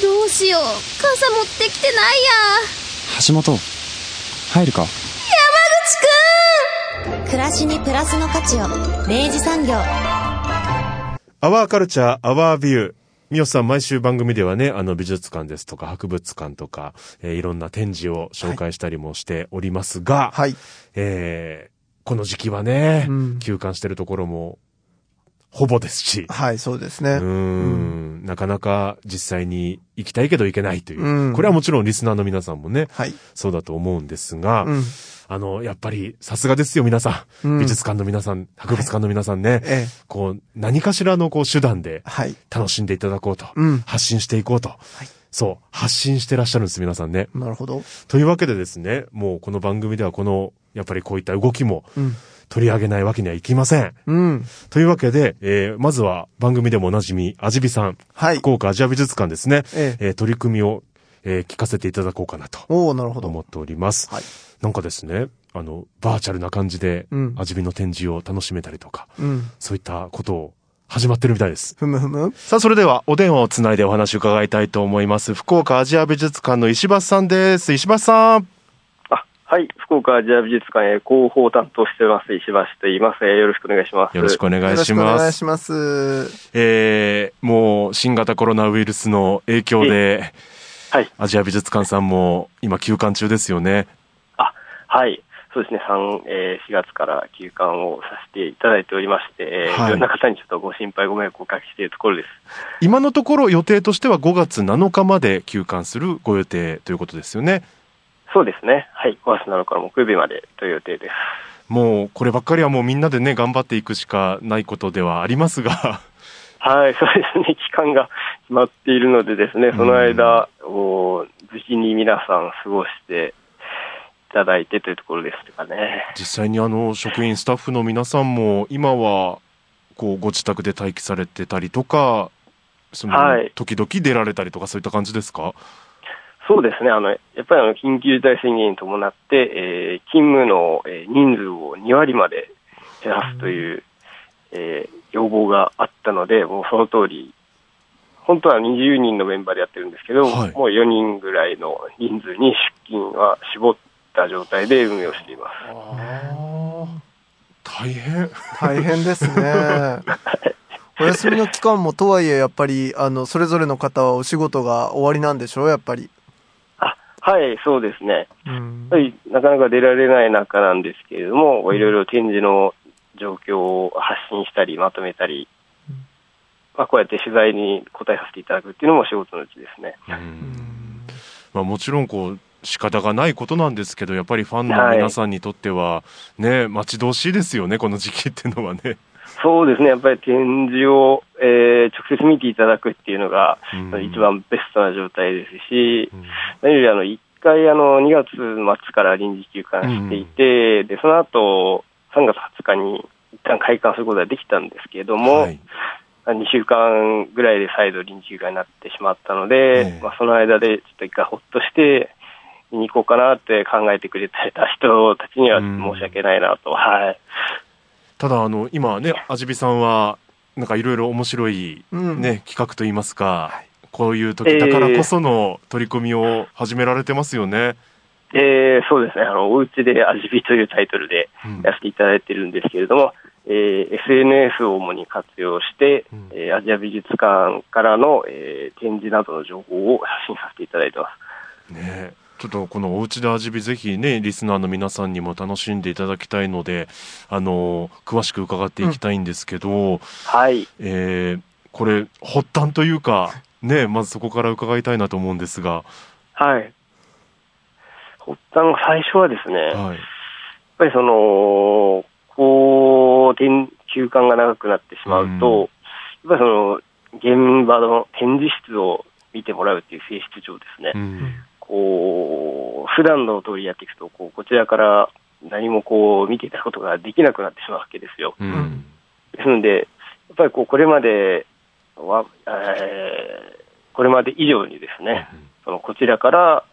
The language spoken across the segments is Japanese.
どうしよう。傘持ってきてないや。橋本、入るか？暮らしにプラスの価値を。明治産業。アワーカルチャー、アワービュー。みよさん、毎週番組ではね、あの美術館ですとか博物館とか、えーいろんな展示を紹介したりもしておりますが、はい。えーこの時期はね、うん。休館してるところも、ほぼですし、はい、そうですうね。ーん、なかなか実際に行きたいけど行けないという、うんこれはもちろんリスナーの皆さんもね、はい。そうだと思うんですが、うん。あの、やっぱり、さすがですよ、皆さん。うん美術館の皆さん、博物館の皆さんね。ええ。こう、何かしらのこう手段ではい。楽しんでいただこうと。うん発信していこうと。そう、発信してらっしゃるんです、皆さんね。なるほど。というわけでですね、もうこの番組ではこの、やっぱりこういった動きもうん。取り上げないわけにはいきません。うん。というわけで、えーまずは番組でもおなじみ、あじびさん、はい。福岡アジア美術館ですね。えええー取り組みを、えー聞かせていただこうかなとおおなるほど。思っております。はい。なんかですね、あの、バーチャルな感じでうん、アジビの展示を楽しめたりとか、うん。そういったことを始まってるみたいです。ふむふむ。さあ、それではお電話をつないでお話を伺いたいと思います。福岡アジア美術館の石橋さんです。石橋さん。あ、はい。福岡アジア美術館へ広報を担当してます、石橋と言います。えーよろしくお願いします。よろしくお願いよろしします。くお願いします。えー、もう新型コロナウイルスの影響で、はい。アジア美術館さんも今休館中ですよね。あ、はい。そうですね。3、えー4月から休館をさせていただいておりまして、えーはいいろんな方にちょっとご心配ご迷惑をおかけしているところです。今のところ予定としては5月7日まで休館するご予定ということですよね。そうですね。はい。5月7日から木曜日までという予定です。もうこればっかりはもうみんなでね頑張っていくしかないことではありますがはい。そうですね。期間が決まっているのでですね、その間を無事に皆さん過ごしていただいてというところですかね。実際にあの職員スタッフの皆さんも今はこうご自宅で待機されてたりとかそのはい時々出られたりとかそういった感じですか？そうですね。あの、やっぱりあの、緊急事態宣言に伴って、えー勤務のえー人数を2割まで減らすという、えー要望があったので、もうその通り、本当は20人のメンバーでやってるんですけど、はいもう4人ぐらいの人数に出勤は絞った状態で運営をしています。大変大変ですね。お休みの期間もとはいえ、やっぱり、あの、それぞれの方はお仕事が終わりなんでしょうやっぱり。あ、はい、そうですね。うんやっぱりなかなか出られない中なんですけれども、いろいろ展示の状況を発信したり、まとめたり、まあ、こうやって取材に答えさせていただくっていうのも仕事のうちですね。まあ、もちろんこう仕方がないことなんですけどやっぱりファンの皆さんにとってはね、待ち遠しいですよねこの時期っていうのはね。そうですね、やっぱり展示を、えー直接見ていただくっていうのが、うん。一番ベストな状態ですし、何よりあの、一回あの、2月末から臨時休館していて、で、その後、3月20日に一旦開館することができたんですけれども、はい。2週間ぐらいで再度臨時休館になってしまったので、ええ。まあ、その間でちょっと一回ほっとして、見に行こうかなって考えてくれてた人たちには申し訳ないなと、はい。ただあの今ねあじびさんはなんかいろいろ面白い、うん。ね企画といいますか、こういう時だからこその取り組みを始められてますよね。えーそうですね、あの、おうちで味火というタイトルでうん。やらせていただいてるんですけれども、えー SNS を主に活用して、うん。えーアジア美術館からの、えー展示などの情報を発信させていただいてます。ねちょっとこのおうちで味見ぜひねリスナーの皆さんにも楽しんでいただきたいのであの詳しく伺っていきたいんですけど、はい。えーこれ発端というかねまずそこから伺いたいなと思うんですが、はい。発端、最初はですね、やっはい、ぱりその、こう、展休館が長くなってしまうと、やっぱりその、現場の展示室を見見てもらうっていう性質上ですね、うん。こう、普段の通りやっていくと、こう、こちらから何もこう、見ていたことができなくなってしまうわけですよ。うん。ですので、やっぱりこう、これまでは、えーこれまで以上にですね、そのこちらから、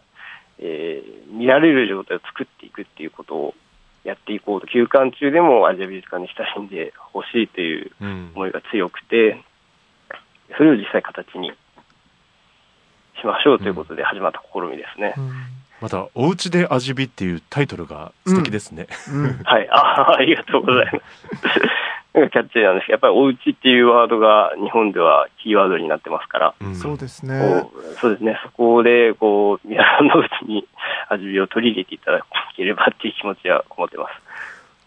えー見られる状態を作っていくっていうことをやっていこうと、休館中でもアジア美術館に親しんでほしいといううん。思いが強くて、それを実際形にしましょうということで始まった試みですね。また、おうちで味見っていうタイトルが素敵ですね。うん。はい、あ ありがとうございます。なんかキャッチーなんですけど、やっぱりおうちっていうワードが日本ではキーワードになってますから、うんそうですね。そうですね、そこで、こう、皆さんのうちに味見を取り入れていただければっていう気持ちは思ってます。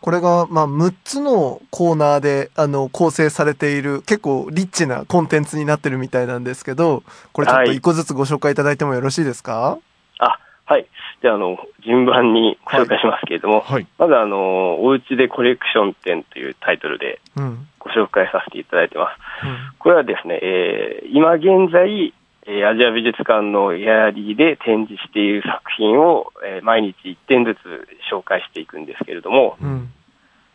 これが、まあ、6つのコーナーで、あの、構成されている、結構リッチなコンテンツになってるみたいなんですけど、これちょっとはい一個ずつご紹介いただいてもよろしいですか？あ、はい。じゃあ、あの、順番にご紹介しますけれども、はい。まず、あの、おうちでコレクション展というタイトルでうん。ご紹介させていただいてます。これはですね、えー今現在、えーアジア美術館のギャラリーで展示している作品を、えー毎日1点ずつ紹介していくんですけれども、うん。うん。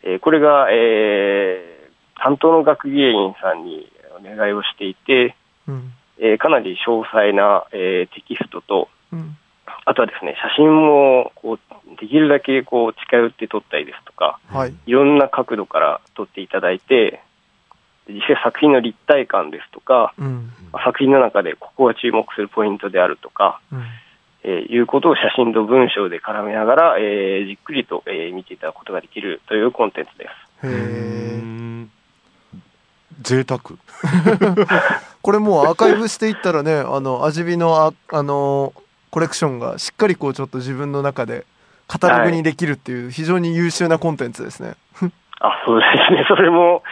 えーこれが、えー担当の学芸員さんにお願いをしていて、うん。えーかなり詳細な、えーテキストと、うん。あとはですね、写真もこうできるだけこう近寄って撮ったりですとか、はい。いろんな角度から撮っていただいて、実際作品の立体感ですとか、うん。作品の中でここが注目するポイントであるとか、うん。えーいうことを写真と文章で絡めながら、えーじっくりと、えー見ていただくことができるというコンテンツです。へうえ。ん贅沢。これもうアーカイブしていったらね、あの、味見のあ、あの、コレクションがしっかりこうちょっと自分の中でカタログにできるっていう非常に優秀なコンテンツですね。あ、そうですね。それも、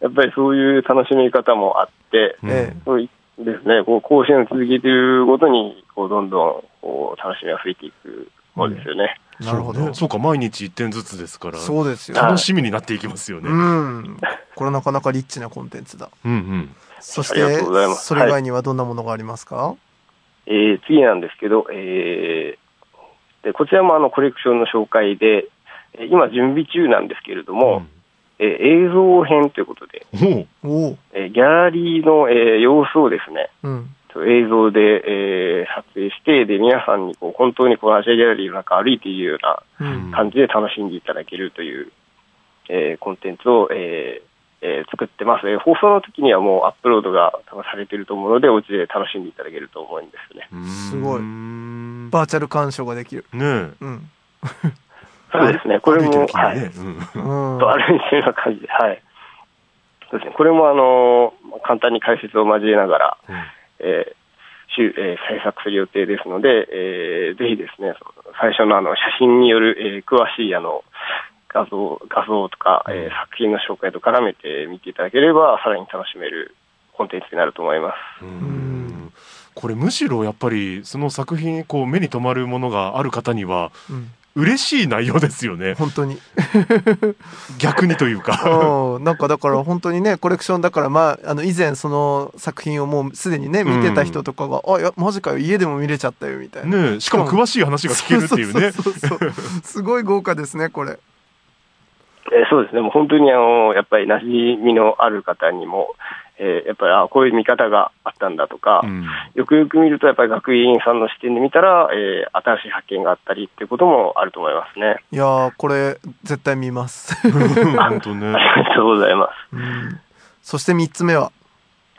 やっぱりそういう楽しみ方もあって、うんえそうですね、こう、更新を続けているごとに、こう、どんどん、こう、楽しみが増えていくものですよね。え。なるほど。そうねそうか、毎日1点ずつですから。そうですよ。はい楽しみになっていきますよね。うん。これなかなかリッチなコンテンツだ。うんうん。そしてそれ以外にはどんなものがありますか、えー次なんですけど、えーで、こちらもあの、コレクションの紹介で、えー今準備中なんですけれども、えー映像編ということで。えーギャラリーの、えー様子をですね、うん。映像で、えー撮影して、で、皆さんにこう本当にこのアジアギャラリーの中歩いているようなうん。感じで楽しんでいただけるという、えーコンテンツを、えーえー作ってます、えー放送の時にはもうアップロードが多分されていると思うので、お家で楽しんでいただけると思うんですね。うすごいねバーチャル鑑賞ができる。え。うん。そうですね、これも、歩いてる時はい。う。と歩いてるような感じで、はい。そうですね、これもあのー簡単に解説を交えながら、うんえーしゅえー制作する予定ですので、えーぜひですね、その最初のあの写真による、えー詳しいあの画像画像とか、えー作品の紹介と絡めて見ていただければ、さらに楽しめるコンテンツになると思います。うんこれむしろやっぱりその作品こう目に留まるものがある方にはうん。嬉しい内容ですよね本当に。逆にというか うん。なんかだから本当にね、コレクションだから、まあ、あの、以前その作品をもうすでにね、見てた人とかが、あ、いや、マジかよ、家でも見れちゃったよ、みたいな。ねえしかも詳しい話が聞けるっていうねそうそうそうそうすごい豪華ですね、これ。えーそうですね、もう本当にあのやっぱり馴染みのある方にも、えーやっぱりあこういう見方があったんだとか、うんよくよく見ると、やっぱり学芸員さんの視点で見たら、えー新しい発見があったりっていうこともあると思いますね。いやー、これ、絶対見ます。本当ね ありがとうございます。うん。そして三つ目は、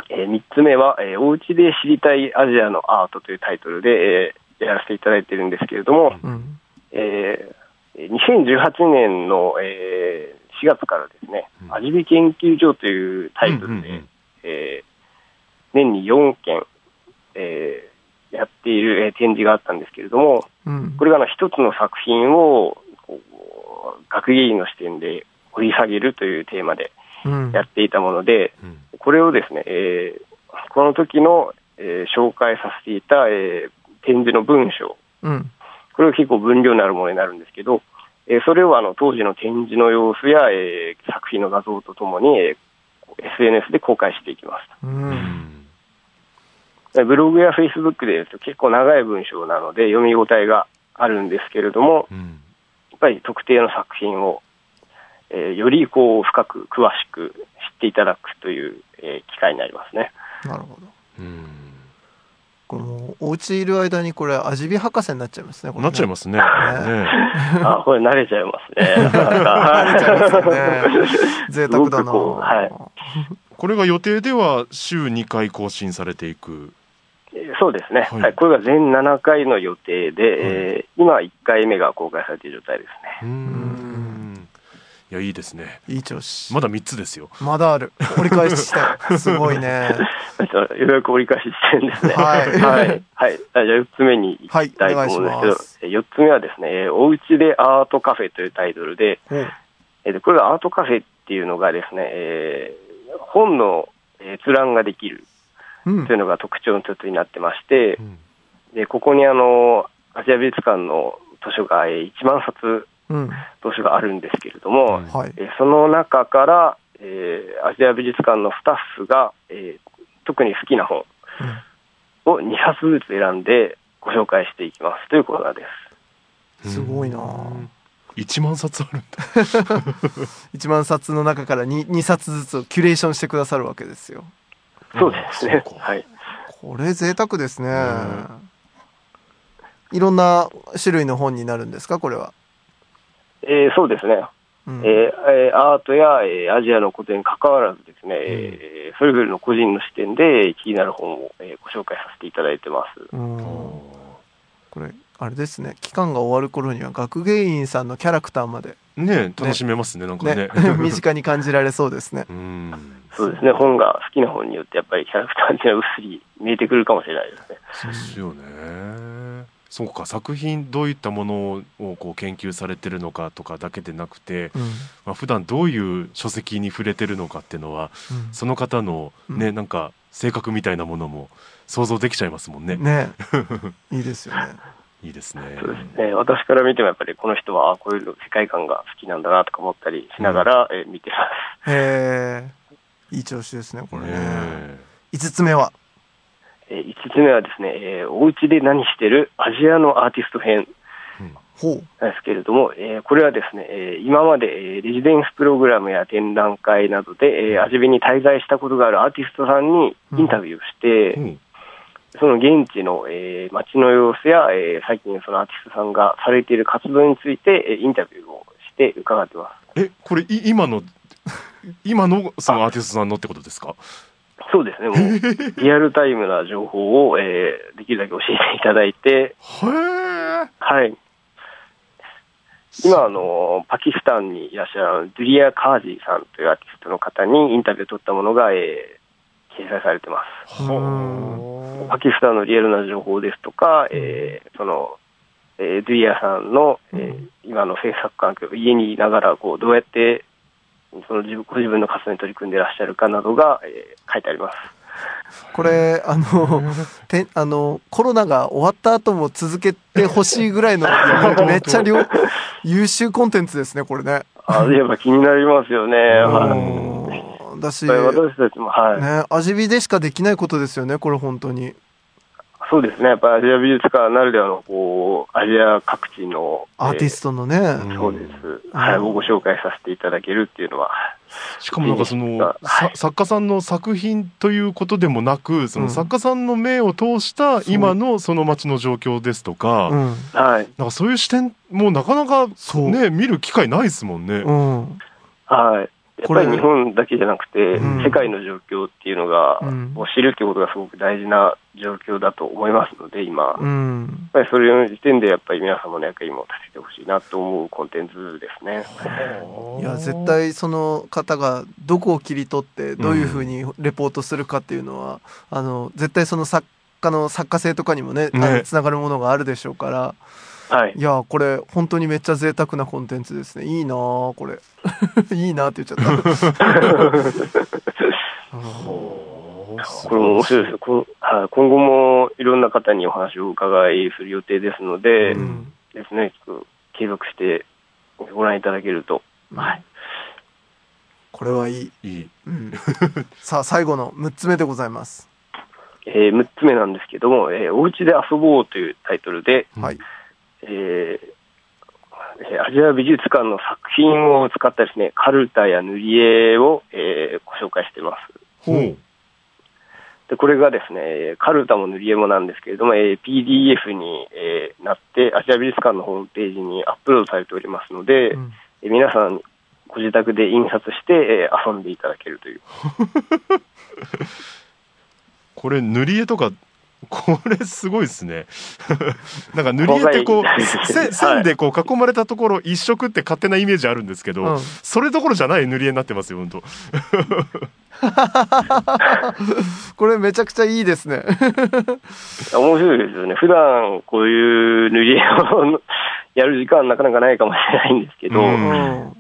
え3つ目は、えーお家で知りたいアジアのアートというタイトルで、えーやらせていただいてるんですけれども、うん。えー2018年の、えー4月からですね、うん味見研究所というタイトルで、うんうんうんえー年に4件、えーやっている、えー展示があったんですけれども、うん。これがあの一つの作品をこう学芸員の視点で掘り下げるというテーマでうん。やっていたもので、うんこれをですね、えーこの時の、えー紹介させていた、えー展示の文章、うん。これが結構分量のあるものになるんですけど、えーそれをあの当時の展示の様子や、えー作品の画像とともに、えー SNS で公開していきます。う。うんんブログやフェイスブックで言うと結構長い文章なので読み応えがあるんですけれども、うん。やっぱり特定の作品を、えーよりこう深く詳しく知っていただくという、えー機会になりますね。なるほどうん。これもうお家いる間にこれ味見博士になっちゃいますねこれね。なっちゃいますね。ね。あ、これ慣れちゃいますね。いますよね。贅沢だな。はい。これが予定では週2回更新されていく。えーそうですね、ははい。いこれが全7回の予定で、えー今1回目が公開されている状態ですね。いや、いいですね。いい調子まだ3つですよ。まだある折り返し地点 すごいねようやく折り返し地点ですね。はいはい。はい。じゃあ4つ目に行きたいと思うんですけど、はいお願いしますえ4つ目はですね、えーおうちでアートカフェというタイトルで、おえーでこれがアートカフェっていうのがですね、えー本のえー閲覧ができるうんというのが特徴の一つになってましてう、んでここにあの、アジア美術館の図書がえー1万冊うん。図書があるんですけれども、うん。はい。えーその中から、えーアジア美術館のスタッフが、えー特に好きな本を2冊ずつ選んでご紹介していきます。というコーナーです。すごいな。1万冊あるんだ。1万冊の中から 2, 2冊ずつをキュレーションしてくださるわけですよ。そうですね。はい。これ贅沢ですね。ねいろんな種類の本になるんですか？これは、えーそうですね。うんえーえーアートや、えーアジアのことに関わらずですね、えーそれぞれの個人の視点で気になる本を、えーご紹介させていただいてます。うんこれあれですね期間が終わる頃には学芸員さんのキャラクターまでね楽しめますね、なんかねね。身近に感じられそうですねうん。そうですね、本が好きな本によってやっぱりキャラクターっていうのはうっすり見えてくるかもしれないですね。そうですよね。そうか作品どういったものをこう研究されてるのかとかだけでなくて、うん。まあ普段どういう書籍に触れてるのかっていうのはうん。その方のね、うん。なんか性格みたいなものも想像できちゃいますもんね。ね。いいですよね。いいですね。そうですね。私から見てもやっぱりこの人はあこういう世界観が好きなんだなとか思ったりしながら、えー見てます。へえいい調子ですねこれね。ね5つ目は。えー5つ目はですね、えーお家で何してるアジアのアーティスト編なんですけれども、えーこれはですね、えー今まで、えーレジデンスプログラムや展覧会などで、えー、味見に滞在したことがあるアーティストさんにインタビューをして、うん。その現地の、えー街の様子や、えー最近そのアーティストさんがされている活動について、えーインタビューをして伺ってます。えこれい今の 今のそのアーティストさんのってことですか？そうですね、もう、リアルタイムな情報を、えーできるだけ教えていただいて。はい。今、あの、パキスタンにいらっしゃるドゥリア・カージーさんというアーティストの方にインタビューを取ったものが、えー掲載されてます。はパキスタンのリアルな情報ですとか、えーその、えードゥリアさんの、えー今の制作環境、家にいながら、こう、どうやって、その自分ご自分の活動に取り組んでいらっしゃるかなどが、えー書いてあります。これあの てあのコロナが終わった後も続けてほしいぐらいの めっちゃ良優秀コンテンツですねこれねあやっぱ気になりますよね。だし、やっぱり私たちも、はい。ね、味見でしかできないことですよねこれ本当にそうですね。やっぱりアジア美術館ならではの、こう、アジア各地の、アーティストのね、えーそうです。はい。をご紹介させていただけるっていうのは、しかもなんかその、はいさ作家さんの作品ということでもなくその作家さんの目を通した今のその街の状況ですとか、うんはい。なんかそういう視点もなかなかね見る機会ないですもんね。うんはい。やっこれぱり日本だけじゃなくて、うん。世界の状況っていうのが、うん。を知るっていうことがすごく大事な状況だと思いますので、今。やっうんぱりそれの時点で、やっぱり皆様の役にも立ててほしいなと思うコンテンツですね。いや絶対その方がどこを切り取ってどういうふうにレポートするかっていうのは、あの絶対その作家の作家性とかにもねつながるものがあるでしょうからはい。い。やこれ本当にめっちゃ贅沢なコンテンツですね。いいなあこれ。いいなって言っちゃった。これも面白いですよ。こんはい、今後もいろんな方にお話をお伺いする予定ですので、うん。ですね、継続してご覧いただけると。はい。これはいい、いい。うん、さあ最後の6つ目でございます。えー6つ目なんですけども、えーおうちで遊ぼうというタイトルで、はい。えーえーアジア美術館の作品を使ったですね、カルタや塗り絵を、えーご紹介しています。ほう。で、これがですね、カルタも塗り絵もなんですけれども、えー PDF に、えーなって、アジア美術館のホームページにアップロードされておりますので、うんえー皆さん、ご自宅で印刷して、えー遊んでいただけるという。これ塗り絵とか、これすごいですね。なんか塗り絵ってこう、線でこう囲まれたところ一色って勝手なイメージあるんですけど、うんそれどころじゃない塗り絵になってますよ、本当。これめちゃくちゃいいですね。面白いですよね。普段こういう塗り絵をやる時間なかなかないかもしれないんですけど、うん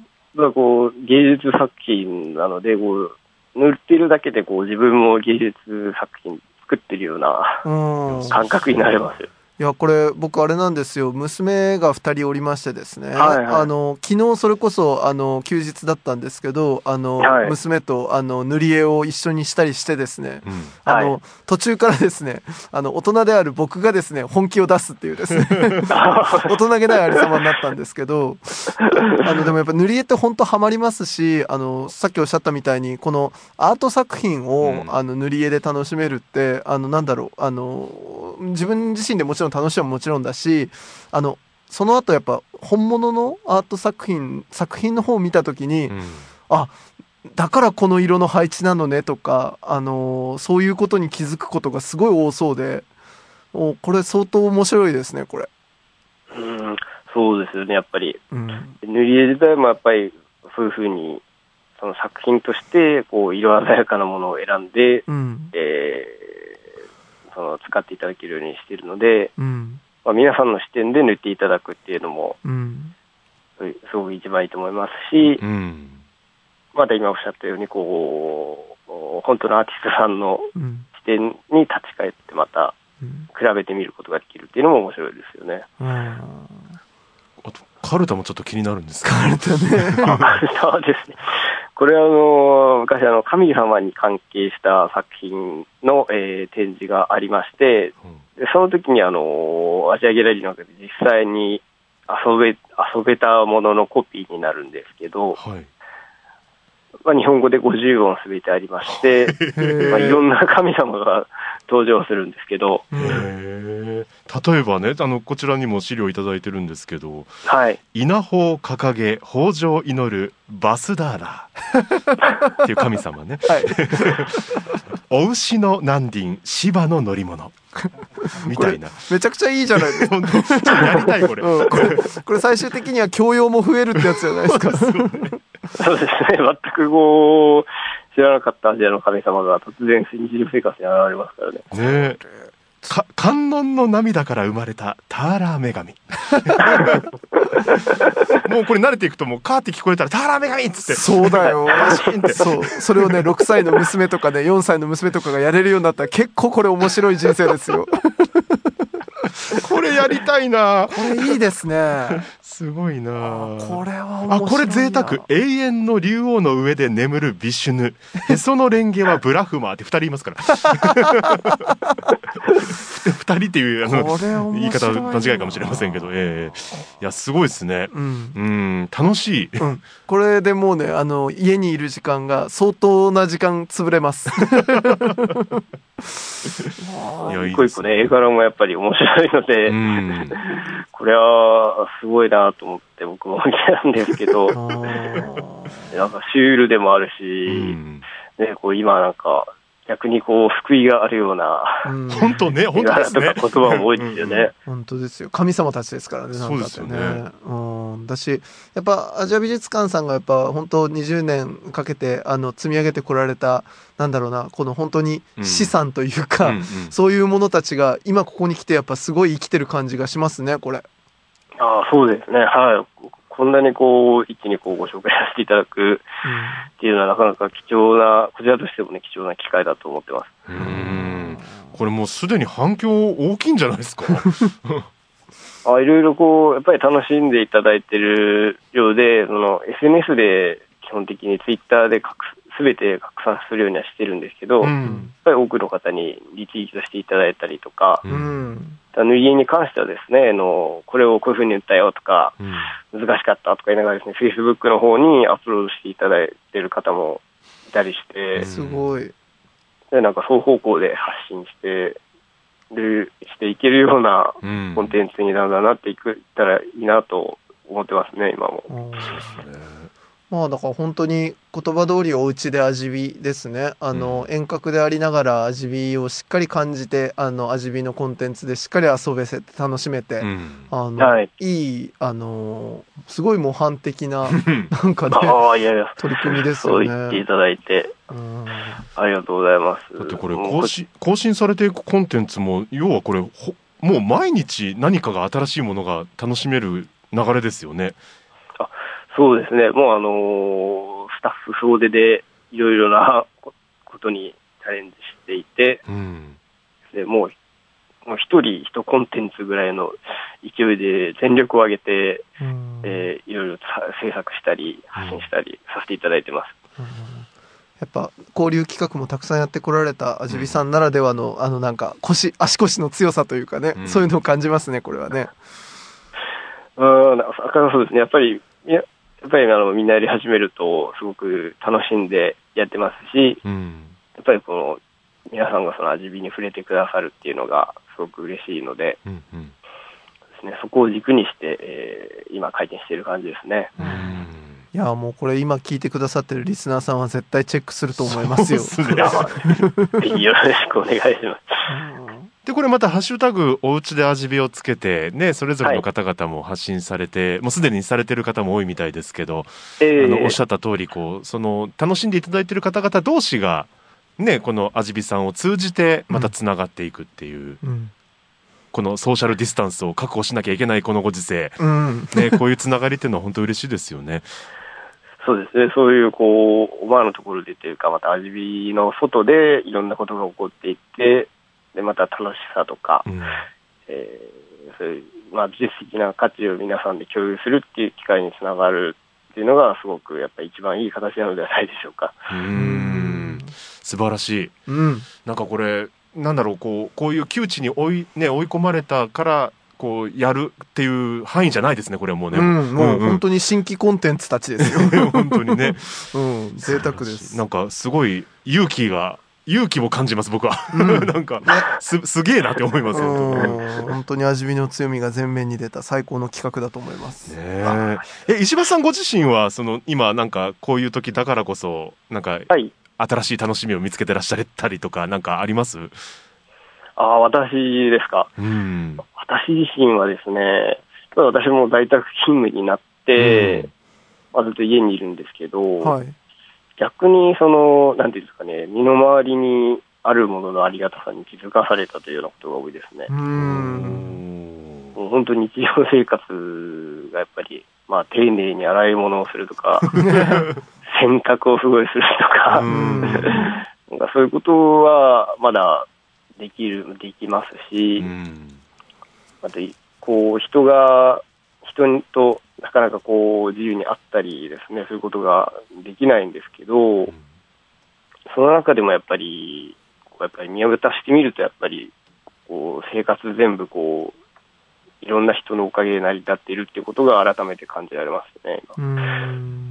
こう芸術作品なので、こう塗ってるだけでこう自分も芸術作品作ってるようなうん。感覚になれますよ。いやこれ僕あれなんですよ。娘が2人おりましてですね、はいはい。あの昨日それこそあの休日だったんですけどあの、はい。娘とあの塗り絵を一緒にしたりしてですね、うん。あの、はい。途中からですねあの大人である僕がですね本気を出すっていうですね。大人げないありさまになったんですけどあのでもやっぱ塗り絵って本当ハマりますしあのさっきおっしゃったみたいにこのアート作品を、うん。あの塗り絵で楽しめるってあのなんだろうあの自分自身でもちろん楽しいはもちろんだしあのその後やっぱ本物のアート作品作品の方を見た時に、うんあだからこの色の配置なのねとか、あのーそういうことに気づくことがすごい多そうでおこれ相当面白いですねこれ。うん、そうですよね、やっぱり。うん塗り絵自体もやっぱりそういうふうに、その作品としてこう色鮮やかなものを選んで、うんえーその使っていただけるようにしているので、うん。まあ、皆さんの視点で塗っていただくっていうのも、うん。すごく一番いいと思いますし、うん。また今おっしゃったように、こう、本当のアーティストさんのうん。視点に立ち返ってまたうん。比べてみることができるっていうのも面白いですよね。うんあとカルタもちょっと気になるんですけど。カルタね。そうですね。これはあの、昔あの、神様に関係した作品の、えー展示がありまして、でその時にあの、アジアギャラリーの中で実際に遊べ、遊べたもののコピーになるんですけど、はいまあ、日本語で50音すべてありまして、まあ、いろんな神様が登場するんですけど、例えばねあのこちらにも資料いただいてるんですけどはい。稲穂を掲げ豊穣を祈るバスダーラー。っていう神様ね。はい。お牛の南林芝の乗り物。みたいな。めちゃくちゃいいじゃないですか。やりたいこれ、うん、これこれ最終的には教養も増えるってやつじゃないですか。そうですね。全くこう、知らなかったアジアの神様が突然日常生活に現れますからね。ねえか観音の涙から生まれたターラー女神 もうこれ慣れていくともうカーって聞こえたらターラー女神っつってそうだよ。そう。それをね、6歳の娘とかね、4歳の娘とかがやれるようになったら結構これ面白い人生ですよ。これやりたいな。これいいですね。すごいな。これは面白いな。あこれ贅沢。永遠の竜王の上で眠るビシュヌ。へそのレンゲはブラフマーって二人いますから。二人っていうあの言い方間違いかもしれませんけど。ええ。いやすごいですね。うん。うん。楽しい。うん。これでもうね、あの、家にいる時間が相当な時間潰れます。いやいい一個一個ね、絵柄もやっぱり面白いので、うん。これはすごいなと思って僕も見てたんですけど、なんかシュールでもあるうし、ん。ね、こう今なんか逆にこう救いがあるようなうん本当ね 絵本当ですね言葉も多いですよね。本当ですよ神様たちですからねなんだってそうですよねうん、だしやっぱアジア美術館さんがやっぱ本当20年かけてあの積み上げてこられたなんだろうなこの本当に資産というか、うんうんそういうものたちが今ここに来てやっぱすごい生きてる感じがしますねこれ。ああそうですね。はい。こんなにこう、一気にこうご紹介させていただくっていうのはなかなか貴重な、こちらとしてもね、貴重な機会だと思ってます。うん。これもうすでに反響大きいんじゃないですか？あいろいろこう、やっぱり楽しんでいただいてるようで、その SNS で基本的にツイッターで拡すべて拡散するようにはしてるんですけど、うやっん。ぱり多くの方にリツイートしていただいたりとか、うん。縫い絵に関してはですね、あの、これをこういうふうに打ったよとか、うん難しかったとか言いながらですね、Facebook の方にアップロードしていただいてる方もいたりして、すごい。でなんか双方向で発信してる、していけるようなうんコンテンツにだんだんなっていくいったらいいなと思ってますね、今も。うんまあだから本当に言葉通りお家で味見ですね。あの、遠隔でありながら味見をしっかり感じてあの味見のコンテンツでしっかり遊べせて楽しめて、うん。あの、はい。い、いあのすごい模範的な なんかねああ、いやいや、取り組みですよそう言っていね。ただいて、うん。ありがとうございます。だってこれ更新、更新されていくコンテンツも、要はこれ、ほもう毎日何かが新しいものが楽しめる流れですよね。そうですね、もうあのースタッフ総出でいろいろなこことにチャレンジしていて、うん。でもう、もう一人一コンテンツぐらいの勢いで全力を挙げて、うん。えーいろいろさ制作したり、発信したりさせていただいてます。やっぱ交流企画もたくさんやってこられた味見さんならではの、あのなんか腰足腰の強さというかね、うん。そういうのを感じますねこれはね。うん、なんかそうですね、やっぱり、いややっぱりあのみんなやり始めると、すごく楽しんでやってますし、うんやっぱりこの皆さんがその味見に触れてくださるっていうのがすごく嬉しいので、うんうんですね、そこを軸にして、えー今、回転している感じですね。うんいやもうこれ今聞いてくださってるリスナーさんは絶対チェックすると思いますよ。そうっすね よろしくお願いします。で、これまたハッシュタグ、おうちで味見をつけて、ね、それぞれの方々も発信されて、もうすでにされてる方も多いみたいですけど、えあの、おっーしゃった通り、こう、その、楽しんでいただいてる方々同士が、ね、この味見さんを通じて、また繋がっていくっていう、うん。このソーシャルディスタンスを確保しなきゃいけないこのご時世、うん。ね、こういうつながりっていうのは本当嬉しいですよね。そうですね、そういう、こう、思わぬところでというか、また味見の外でいろんなことが起こっていって、で、また楽しさとか、うんえーそういう、まあ、技術的な価値を皆さんで共有するっていう機会につながるっていうのが、すごくやっぱり一番いい形なのではないでしょうか。うーん素晴らしい。うんなんかこれ、なんだろう、こう、こういう窮地に追い、ね、追い込まれたから、こう、やるっていう範囲じゃないですね、これはもうね。うん、もううん本当に新規コンテンツたちですよ。本当にね。うん、贅沢です。なんか、すごい勇気が、勇気も感じます、僕は。うん なんか、す、すげえなって思います、本当にねうん本当に味見の強みが前面に出た最高の企画だと思います。ねええ、石橋さんご自身は、その、今、なんか、こういう時だからこそ、なんか、はい。新しい楽しみを見つけてらっしゃったりとか、なんかあります？ああ、私ですか？うん。私自身はですね、私も在宅勤務になって、まあ、ずっと家にいるんですけど、はい。逆にその、なんていうんですかね、身の回りにあるもののありがたさに気づかされたというようなことが多いですねう。。うんん。もう本当に日常生活がやっぱり、まあ、丁寧に洗い物をするとか、洗濯をすごいするとか、うんなんかそういうことはまだできる、できますし、うんまた、こう、人が、人となかなかこう、自由に会ったりですね、そういうことができないんですけど、その中でもやっぱり、こうやっぱり見渡してみると、やっぱり、こう、生活全部こう、いろんな人のおかげで成り立っているっていうことが改めて感じられますね、今。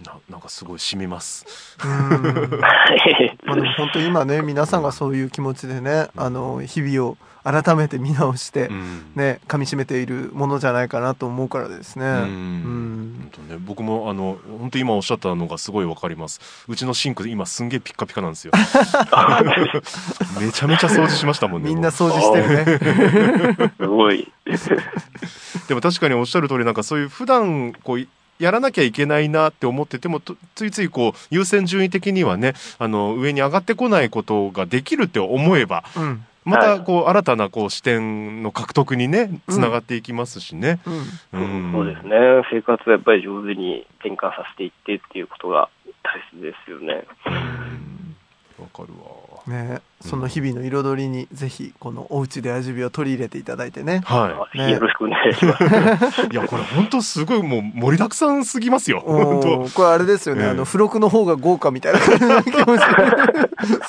うん。ななんかすごい染みます。まあでも本当に今ね皆さんがそういう気持ちでねあの日々を改めて見直してうんね噛み締めているものじゃないかなと思うからですね。ううんん本当ね、僕もあの本当今おっしゃったのがすごいわかります。うちのシンク今すんげえピッカピカなんですよ。めちゃめちゃ掃除しましたもんね。みんな掃除してるね。すごい。でも確かにおっしゃる通りなんかそういう普段こうやらなきゃいけないなって思っててもとついついこう優先順位的にはねあの上に上がってこないことができるって思えばうんまたこう新たなこう視点の獲得にねつながっていきますしね。うんうんそうですね。生活をやっぱり上手に転換させていってっていうことが大切ですよね。わかるわ。ねその日々の彩りにぜひこのお家で味見を取り入れていただいてね。はね。よろしくお願いします。い。いや、これ本当すごいもう盛りだくさんすぎますよ。本当。これあれですよね、ええ。あの付録の方が豪華みたいな感じの気持ち。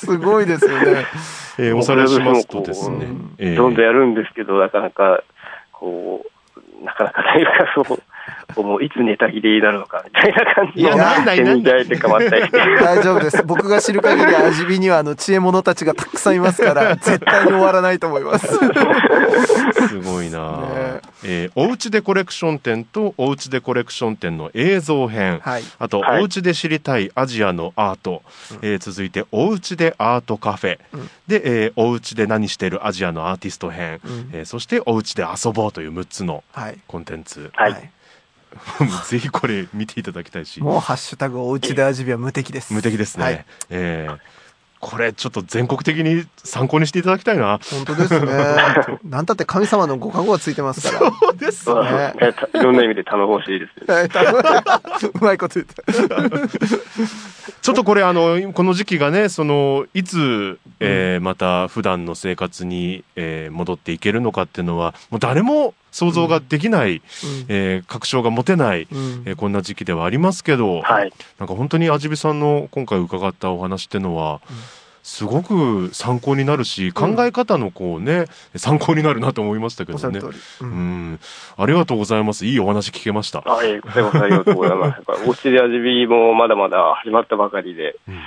すごいですよね。えーおさらいしますとですね。どんどんやるんですけど、なかなか、こう、なかなかというか、そう、こうもういつネタ切れになるのかみたいな感じいやなんないなんない。展開で変わったり。大丈夫です。僕が知る限り味見にはあの知恵者たちがたくさんいますから 絶対に終わらないと思います。すごいな、ね。えーおうちでコレクション展とおうちでコレクション展の映像編、はい。あと、はい。おうちで知りたいアジアのアート、えー続いておうちでアートカフェ、うん。で、えーおうちで何してるアジアのアーティスト編、うん。えーそしておうちで遊ぼうという6つのはい。コンテンツ、はい。ぜひこれ見ていただきたいし。もうハッシュタグおうちで味見は無敵です。無敵ですね、はい。えーこれちょっと全国的に参考にしていただきたいな。本当ですね。なんたって神様のご加護がついてますから。そうですね。ねいろんな意味で頼もしいです うまいこと言ってちょっとこれあのこの時期がねそのいつ、えーまた普段の生活に、えー戻っていけるのかっていうのはもう誰も想像ができない、えー確証が持てない、うんえーこんな時期ではありますけど、はい。なんか本当に味見さんの今回伺ったお話っていうのは、すごく参考になるし考え方のこうね、参考になるなと思いましたけどね。ううんん、ありがとうございます。いいお話聞けました。あ、ええ、ありがとうございます。おうちで味見もまだまだ始まったばかりで、うん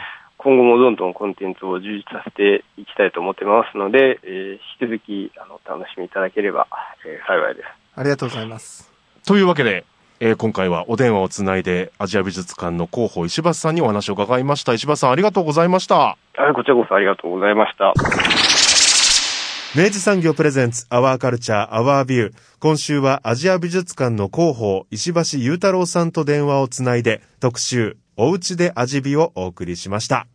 今後もどんどんコンテンツを充実させていきたいと思ってますので、えー引き続き、あの、お楽しみいただければ、えー幸いです。ありがとうございます。というわけで、えー今回はお電話をつないでアジア美術館の広報石橋さんにお話を伺いました。石橋さんありがとうございました。はい、こちらこそありがとうございました。明治産業プレゼンツアワーカルチャーアワービュー。今週はアジア美術館の広報石橋裕太郎さんと電話をつないで特集おうちで味見をお送りしました。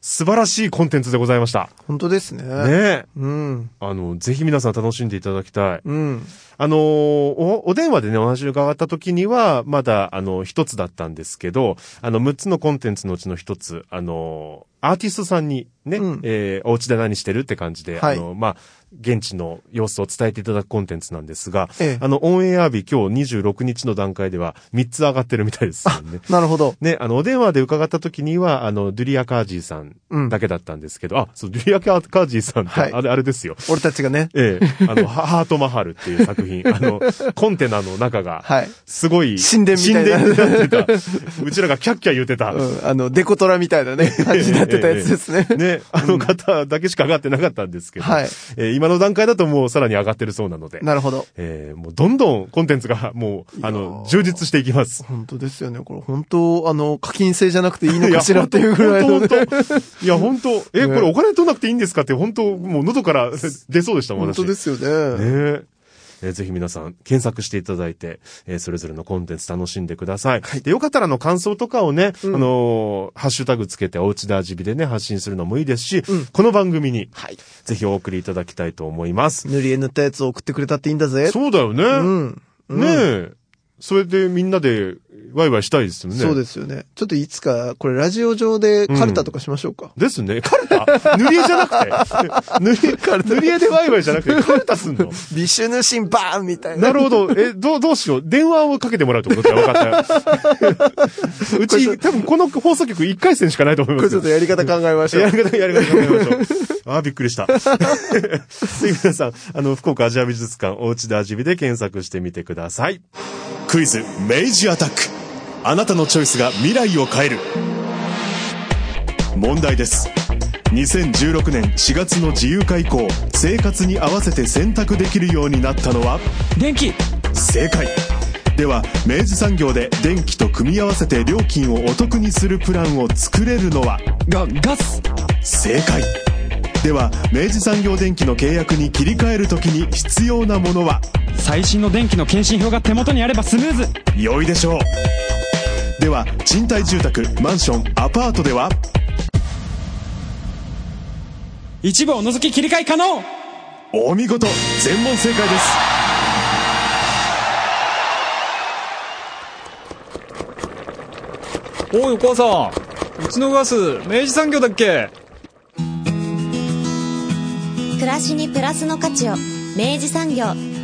素晴らしいコンテンツでございました。本当ですね。ね。えうん。あのぜひ皆さん楽しんでいただきたい。うん。あのーお、お電話でね、お話を伺った時には、まだ、あの、一つだったんですけど、あの、六つのコンテンツのうちの一つ、あのーアーティストさんにね、うん。えーお家で何してるって感じで、はい。あの、まあ、現地の様子を伝えていただくコンテンツなんですが、ええ。あの、オンエア日今日26日の段階では3つ上がってるみたいですよね。なるほど。ね、あの、お電話で伺った時には、あの、ドゥリア・カージーさんうん。だけだったんですけど、あ、そう、ドゥリア・カージーさんって、はい。あれ、あれですよ。俺たちがね。ええ、あの、ハハートマハルっていう作品、あの、コンテナの中が、はい。すごい、神殿みたいな。神殿になってた。うちらがキャッキャ言ってた。うん、あの、デコトラみたいなね、感じになってたやつですね。ね、あの方だけしか上がってなかったんですけど、はい。えー今の段階だともうさらに上がってるそうなので、なるほど。えーもうどんどんコンテンツがもう、あの、充実していきます。本当ですよね。これ本当、あの、課金制じゃなくていいのかしらっていうぐらいの、ね。いや、本当 え、ねこれお金取らなくていいんですかって、本当もう喉から出そうでしたもん、本私。当ですよね。ねええーぜひ皆さん検索していただいて、えーそれぞれのコンテンツ楽しんでください。で、よかったらあの感想とかをね、うんあのーハッシュタグつけておうちで味見でね、発信するのもいいですし、うんこの番組に、はい。ぜひお送りいただきたいと思います。塗り絵塗ったやつを送ってくれたっていいんだぜ。そうだよね。うん。うんねえ。それでみんなでワイワイしたいですよね。そうですよね。ちょっといつか、これラジオ上でカルタとかしましょうか。ですね。カルタ？塗り絵じゃなくて？塗り、塗り絵でワイワイじゃなくて、カルタすんの？ビシュヌシンバーンみたいな。なるほど。え、どう、どうしよう？電話をかけてもらうってこと？じゃ分かったよ。うち、多分この放送局1回戦しかないと思いますよこれちょっとやり方考えましょう。やり方、やり方考えましょう。あーびっくりした。ぜひ皆さん、あの、福岡アジア美術館、おうちで味見で検索してみてください。クイズ、明治アタック。あなたのチョイスが未来を変える。問題です。2016年4月の自由化以降、生活に合わせて選択できるようになったのは？電気正解では明治産業で電気と組み合わせて料金をお得にするプランを作れるのは？が、ガス正解では明治産業電機の契約に切り替えるときに必要なものは？最新の電気の検針票が手元にあればスムーズ。良いでしょう。では賃貸住宅マンションアパートでは？一部を除き切り替え可能。お見事。全問正解です。おいお母さん。うちのガス明治産業だっけ？暮らしにプラスの価値を。明治産業。